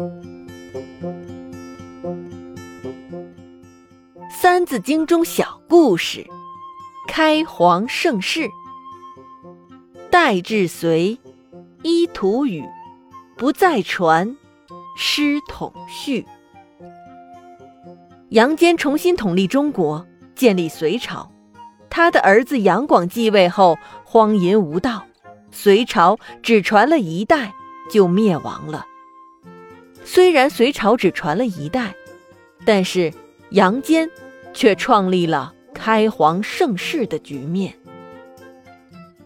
《三字经》中小故事：开皇盛世。代至隋，依图语，不再传，师统序。杨坚重新统立中国，建立隋朝。他的儿子杨广继位后，荒淫无道，隋朝只传了一代就灭亡了。虽然隋朝只传了一代，但是杨坚。却创立了开皇盛世的局面。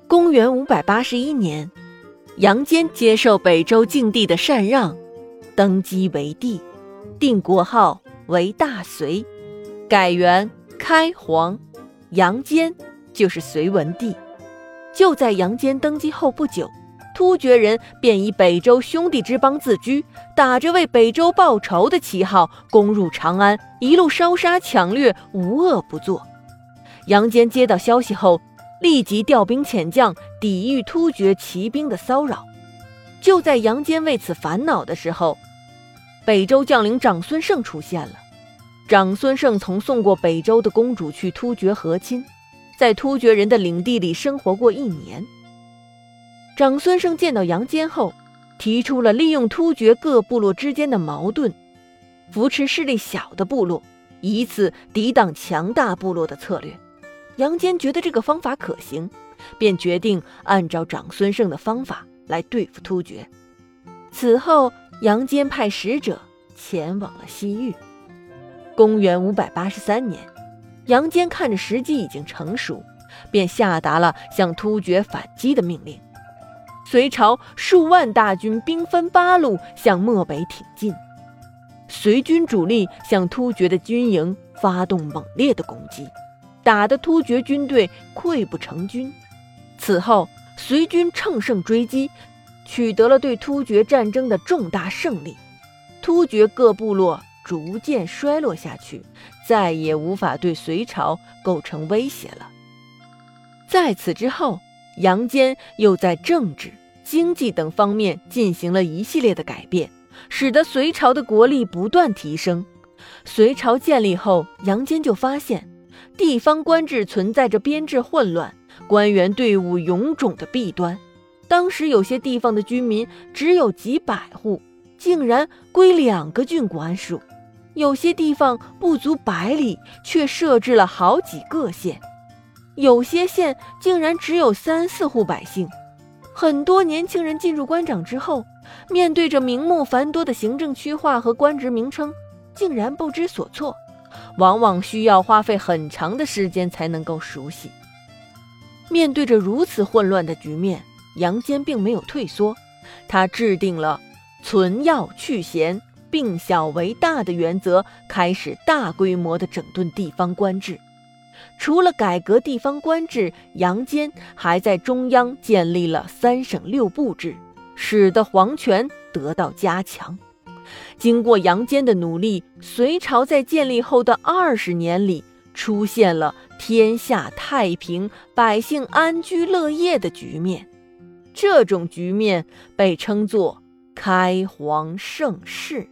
公元五百八十一年，杨坚接受北周静帝的禅让，登基为帝，定国号为大隋，改元开皇。杨坚就是隋文帝。就在杨坚登基后不久。突厥人便以北周兄弟之邦自居，打着为北周报仇的旗号，攻入长安，一路烧杀抢掠，无恶不作。杨坚接到消息后，立即调兵遣将，抵御突厥骑兵的骚扰。就在杨坚为此烦恼的时候，北周将领长孙晟出现了。长孙晟曾送过北周的公主去突厥和亲，在突厥人的领地里生活过一年。长孙晟见到杨坚后，提出了利用突厥各部落之间的矛盾，扶持势力小的部落，以此抵挡强大部落的策略。杨坚觉得这个方法可行，便决定按照长孙晟的方法来对付突厥。此后，杨坚派使者前往了西域。公元五百八十三年，杨坚看着时机已经成熟，便下达了向突厥反击的命令。隋朝数万大军兵分八路向漠北挺进，隋军主力向突厥的军营发动猛烈的攻击，打得突厥军队溃不成军。此后，隋军乘胜追击，取得了对突厥战争的重大胜利，突厥各部落逐渐衰落下去，再也无法对隋朝构成威胁了。在此之后。杨坚又在政治、经济等方面进行了一系列的改变，使得隋朝的国力不断提升。隋朝建立后，杨坚就发现地方官制存在着编制混乱、官员队伍臃肿的弊端。当时有些地方的居民只有几百户，竟然归两个郡管属；有些地方不足百里，却设置了好几个县。有些县竟然只有三四户百姓，很多年轻人进入官场之后，面对着名目繁多的行政区划和官职名称，竟然不知所措，往往需要花费很长的时间才能够熟悉。面对着如此混乱的局面，杨坚并没有退缩，他制定了“存要去闲，并小为大”的原则，开始大规模的整顿地方官制。除了改革地方官制，杨坚还在中央建立了三省六部制，使得皇权得到加强。经过杨坚的努力，隋朝在建立后的二十年里，出现了天下太平、百姓安居乐业的局面。这种局面被称作开皇盛世。